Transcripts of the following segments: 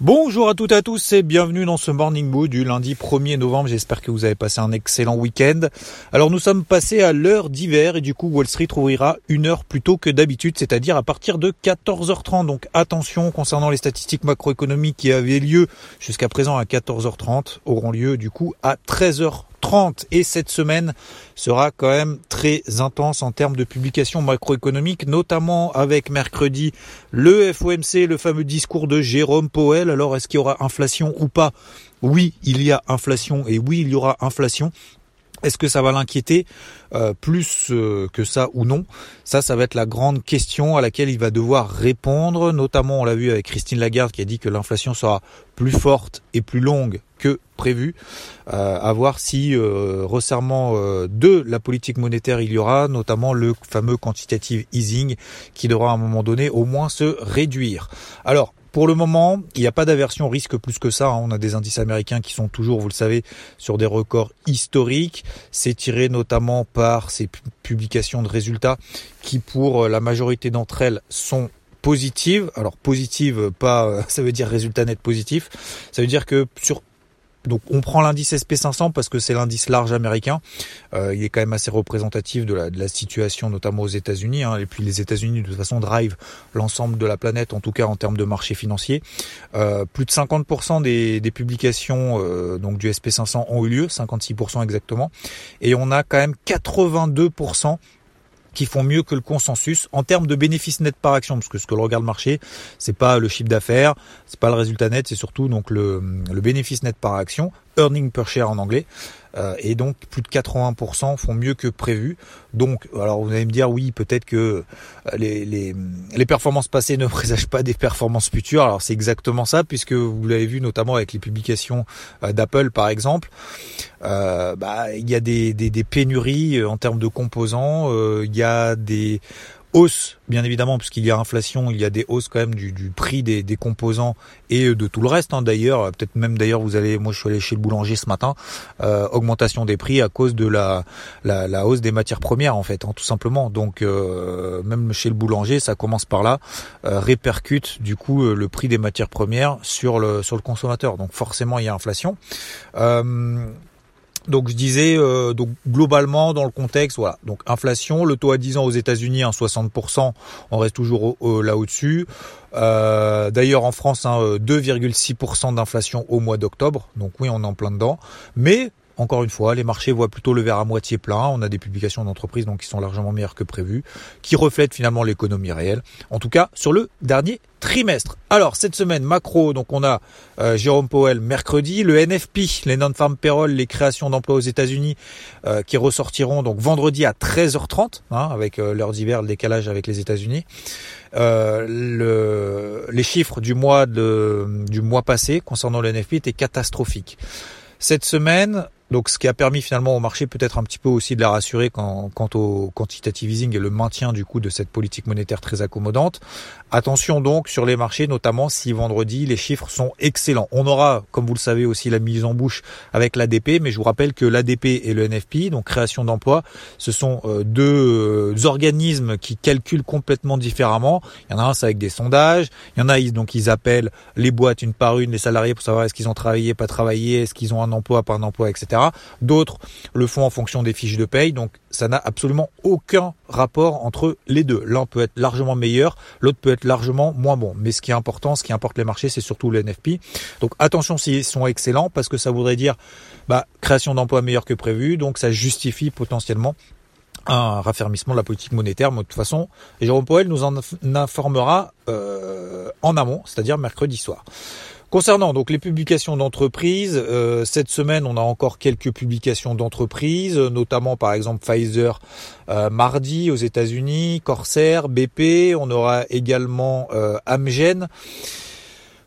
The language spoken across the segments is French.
Bonjour à toutes et à tous et bienvenue dans ce Morning Mood du lundi 1er novembre. J'espère que vous avez passé un excellent week-end. Alors nous sommes passés à l'heure d'hiver et du coup Wall Street ouvrira une heure plus tôt que d'habitude, c'est-à-dire à partir de 14h30. Donc attention concernant les statistiques macroéconomiques qui avaient lieu jusqu'à présent à 14h30 auront lieu du coup à 13h30 et cette semaine sera quand même très intense en termes de publication macroéconomique, notamment avec mercredi le FOMC, le fameux discours de Jérôme Powell. Alors est-ce qu'il y aura inflation ou pas? Oui, il y a inflation et oui, il y aura inflation. Est-ce que ça va l'inquiéter euh, plus euh, que ça ou non? Ça, ça va être la grande question à laquelle il va devoir répondre. Notamment, on l'a vu avec Christine Lagarde qui a dit que l'inflation sera plus forte et plus longue que prévu. Euh, à voir si resserrement de la politique monétaire il y aura, notamment le fameux quantitative easing qui devra à un moment donné au moins se réduire. Alors, pour le moment, il n'y a pas d'aversion risque plus que ça. Hein. On a des indices américains qui sont toujours, vous le savez, sur des records historiques. C'est tiré notamment par ces publications de résultats qui, pour la majorité d'entre elles, sont positives. Alors positive, pas, ça veut dire résultat net positif. Ça veut dire que sur donc on prend l'indice SP500 parce que c'est l'indice large américain. Euh, il est quand même assez représentatif de la, situation, notamment aux États-Unis. Hein. Et puis les États-Unis de toute façon drive l'ensemble de la planète, en tout cas en termes de marché financier. Euh, plus de 50% des, des publications euh, donc du SP500 ont eu lieu, 56% exactement. Et on a quand même 82% qui font mieux que le consensus en termes de bénéfices net par action, parce que ce que le regarde le marché, c'est pas le chiffre d'affaires, c'est pas le résultat net, c'est surtout donc le, le bénéfice net par action, earning per share en anglais. Euh, et donc plus de 80% font mieux que prévu. Donc, alors vous allez me dire oui, peut-être que euh, les, les, les, performances passées ne présagent pas des performances futures. Alors c'est exactement ça, puisque vous l'avez vu notamment avec les publications euh, d'Apple par exemple. bah, il y a des, des, des pénuries en termes de composants, il y a des hausse, bien évidemment, puisqu'il y a inflation, il y a des hausses quand même du, du prix des, des, composants et de tout le reste. Hein, d'ailleurs, peut-être même d'ailleurs, vous allez, moi je suis allé chez le boulanger ce matin, euh, augmentation des prix à cause de la, la, la, hausse des matières premières en fait, hein, tout simplement. Donc euh, même chez le boulanger, ça commence par là, euh, répercute du coup euh, le prix des matières premières sur le sur le consommateur. Donc forcément, il y a inflation. Euh, donc je disais euh, donc globalement dans le contexte voilà. Donc inflation le taux à 10 ans aux États-Unis à 60% on reste toujours là au-dessus. Euh, d'ailleurs en France hein, 2,6% d'inflation au mois d'octobre. Donc oui on est en plein dedans. Mais encore une fois, les marchés voient plutôt le verre à moitié plein. On a des publications d'entreprises donc qui sont largement meilleures que prévu, qui reflètent finalement l'économie réelle. En tout cas, sur le dernier trimestre. Alors cette semaine macro, donc on a euh, Jérôme Powell mercredi, le NFP, les non-farm payroll, les créations d'emplois aux États-Unis euh, qui ressortiront donc vendredi à 13h30 hein, avec euh, l'heure d'hiver, le décalage avec les États-Unis. Le, les chiffres du mois du mois passé concernant le NFP étaient catastrophiques. Cette semaine, donc ce qui a permis finalement au marché peut-être un petit peu aussi de la rassurer quant, quant au quantitative easing et le maintien du coup de cette politique monétaire très accommodante. Attention donc sur les marchés, notamment si vendredi les chiffres sont excellents. On aura, comme vous le savez, aussi la mise en bouche avec l'ADP, mais je vous rappelle que l'ADP et le NFP, donc création d'emplois, ce sont euh, deux euh, organismes qui calculent complètement différemment. Il y en a un, c'est avec des sondages. Il y en a, donc ils appellent les boîtes une par une, les salariés pour savoir est-ce qu'ils ont travaillé, pas travaillé, est-ce qu'ils ont un emploi, pas un emploi, etc. D'autres le font en fonction des fiches de paye. Donc ça n'a absolument aucun rapport entre les deux. L'un peut être largement meilleur, l'autre peut être largement moins bon. Mais ce qui est important, ce qui importe les marchés, c'est surtout le NFP. Donc attention s'ils sont excellents, parce que ça voudrait dire bah, création d'emplois meilleure que prévu, donc ça justifie potentiellement un raffermissement de la politique monétaire. De toute façon, Jérôme Powell nous en informera euh, en amont, c'est-à-dire mercredi soir. Concernant donc les publications d'entreprises, euh, cette semaine on a encore quelques publications d'entreprises, notamment par exemple Pfizer euh, mardi aux États-Unis, Corsair, BP, on aura également euh, Amgen.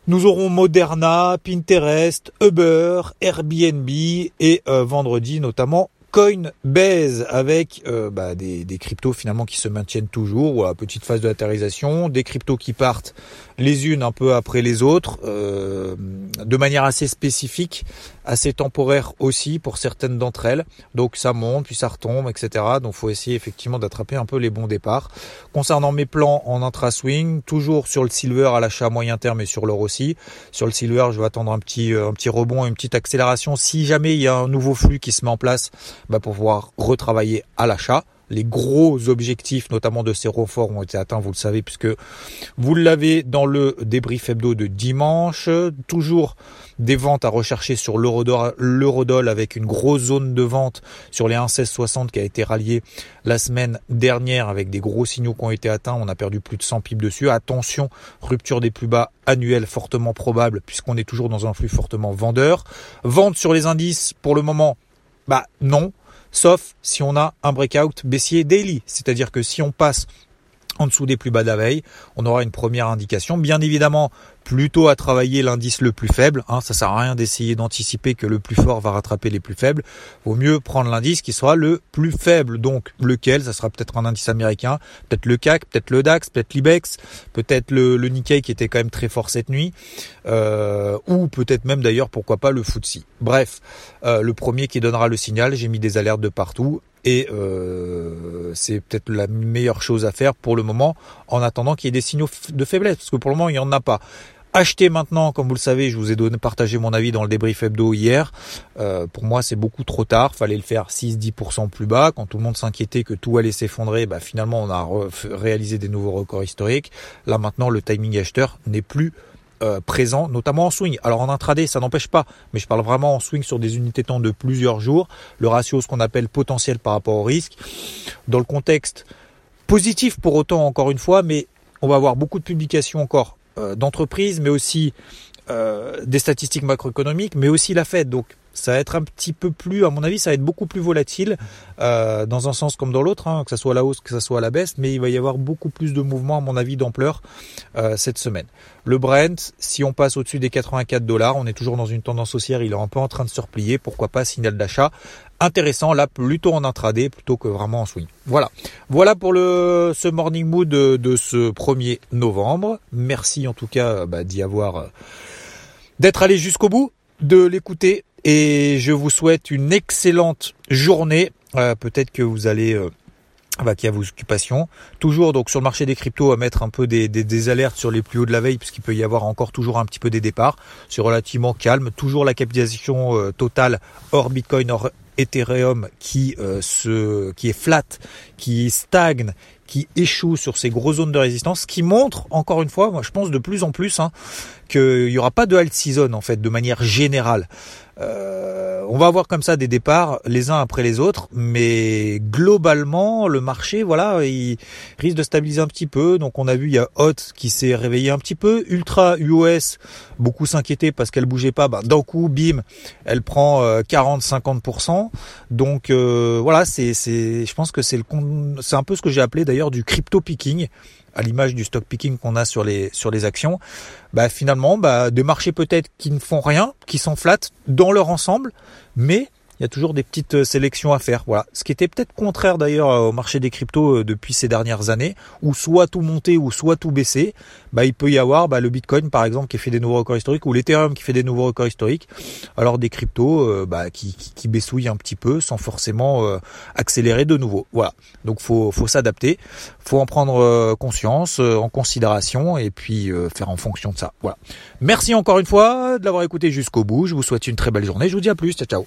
Nous aurons Moderna, Pinterest, Uber, Airbnb et vendredi notamment Coinbase avec euh, bah, des, des, cryptos finalement qui se maintiennent toujours, ou à petite phase de latérisation, des cryptos qui partent les unes un peu après les autres, euh, de manière assez spécifique, assez temporaire aussi pour certaines d'entre elles. Donc ça monte, puis ça retombe, etc. Donc faut essayer effectivement d'attraper un peu les bons départs. Concernant mes plans en intra-swing, toujours sur le silver à l'achat moyen terme et sur l'or aussi. Sur le silver, je vais attendre un petit, un petit rebond, une petite accélération. Si jamais il y a un nouveau flux qui se met en place, bah, pour pouvoir retravailler à l'achat. Les gros objectifs, notamment de ces renforts, ont été atteints, vous le savez, puisque vous l'avez dans le débrief hebdo de dimanche. Toujours des ventes à rechercher sur l'eurodoll avec une grosse zone de vente sur les 1,1660 qui a été ralliée la semaine dernière avec des gros signaux qui ont été atteints. On a perdu plus de 100 pips dessus. Attention, rupture des plus bas annuels fortement probable puisqu'on est toujours dans un flux fortement vendeur. Vente sur les indices pour le moment bah non, sauf si on a un breakout baissier daily, c'est-à-dire que si on passe en dessous des plus bas de on aura une première indication. Bien évidemment, plutôt à travailler l'indice le plus faible. Hein, ça sert à rien d'essayer d'anticiper que le plus fort va rattraper les plus faibles. Vaut mieux prendre l'indice qui sera le plus faible. Donc lequel? Ça sera peut-être un indice américain, peut-être le CAC, peut-être le DAX, peut-être l'IBEX, peut-être le, Nikkei qui était quand même très fort cette nuit, euh, ou peut-être même d'ailleurs pourquoi pas le FTSE. Bref, euh, le premier qui donnera le signal. J'ai mis des alertes de partout. Et euh, c'est peut-être la meilleure chose à faire pour le moment, en attendant qu'il y ait des signaux de faiblesse, parce que pour le moment, il n'y en a pas. Acheter maintenant, comme vous le savez, je vous ai donné, partagé mon avis dans le débrief hebdo hier. Euh, pour moi, c'est beaucoup trop tard. Fallait le faire 6-10% plus bas. Quand tout le monde s'inquiétait que tout allait s'effondrer, bah, finalement, on a réalisé des nouveaux records historiques. Là maintenant, le timing acheteur n'est plus euh, présent, notamment en swing. Alors en intraday, ça n'empêche pas, mais je parle vraiment en swing sur des unités temps de plusieurs jours. Le ratio, ce qu'on appelle potentiel par rapport au risque. Dans le contexte positif pour autant, encore une fois, mais on va avoir beaucoup de publications encore euh, d'entreprises, mais aussi euh, des statistiques macroéconomiques, mais aussi la Fed. Donc ça va être un petit peu plus, à mon avis, ça va être beaucoup plus volatile euh, dans un sens comme dans l'autre, hein, que ce soit à la hausse, que ce soit à la baisse, mais il va y avoir beaucoup plus de mouvements, à mon avis, d'ampleur cette semaine. Le Brent, si on passe au-dessus des 84 dollars, on est toujours dans une tendance haussière, il est un peu en train de se replier, pourquoi pas signal d'achat intéressant là plutôt en intraday plutôt que vraiment en swing. Voilà. Voilà pour le ce morning mood de, ce 1er novembre. Merci en tout cas bah, d'y avoir euh, d'être allé jusqu'au bout, de l'écouter et je vous souhaite une excellente journée. Euh, peut-être que vous allez euh, vaquer à vos occupations. Toujours donc sur le marché des cryptos à mettre un peu des, des, des alertes sur les plus hauts de la veille puisqu'il peut y avoir encore toujours un petit peu des départs. C'est relativement calme. Toujours la capitalisation euh, totale hors Bitcoin, hors Ethereum qui euh, se, qui est flat, qui stagne, qui échoue sur ces grosses zones de résistance, qui montre encore une fois, moi je pense de plus en plus, hein, qu'il n'y aura pas de alt season en fait de manière générale. Euh, on va avoir comme ça des départs les uns après les autres, mais globalement le marché, voilà, il risque de stabiliser un petit peu. Donc on a vu il y a Hot qui s'est réveillé un petit peu, Ultra UOS, beaucoup s'inquiétaient parce qu'elle bougeait pas. Ben, d'un coup, bim, elle prend 40-50%. Euh, Donc euh, voilà, c'est, c'est, je pense que c'est le, c'est un peu ce que j'ai appelé d'ailleurs du crypto picking à l'image du stock picking qu'on a sur les sur les actions, bah finalement bah des marchés peut-être qui ne font rien, qui sont flats dans leur ensemble, mais il y a toujours des petites euh, sélections à faire. Voilà. Ce qui était peut-être contraire d'ailleurs euh, au marché des cryptos euh, depuis ces dernières années, où soit tout monter ou soit tout baisser. Bah, il peut y avoir bah, le Bitcoin par exemple qui fait des nouveaux records historiques ou l'Ethereum qui fait des nouveaux records historiques. Alors des cryptos bah, qui, qui, qui, baissouillent un petit peu sans forcément accélérer de nouveau. Voilà. Donc faut faut s'adapter, faut en prendre conscience, en considération et puis faire en fonction de ça. Voilà. Merci encore une fois de l'avoir écouté jusqu'au bout. Je vous souhaite une très belle journée. Je vous dis à plus. Ciao ciao.